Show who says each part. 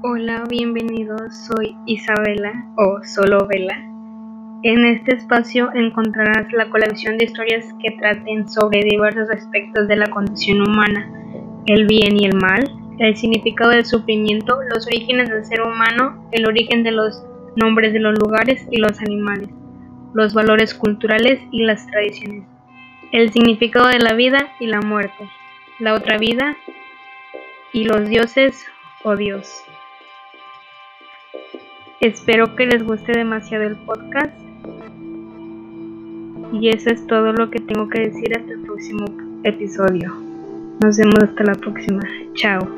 Speaker 1: Hola, bienvenidos. Soy Isabela o solo Vela. En este espacio encontrarás la colección de historias que traten sobre diversos aspectos de la condición humana, el bien y el mal, el significado del sufrimiento, los orígenes del ser humano, el origen de los nombres de los lugares y los animales, los valores culturales y las tradiciones, el significado de la vida y la muerte, la otra vida y los dioses o Dios. Espero que les guste demasiado el podcast. Y eso es todo lo que tengo que decir hasta el próximo episodio. Nos vemos hasta la próxima. Chao.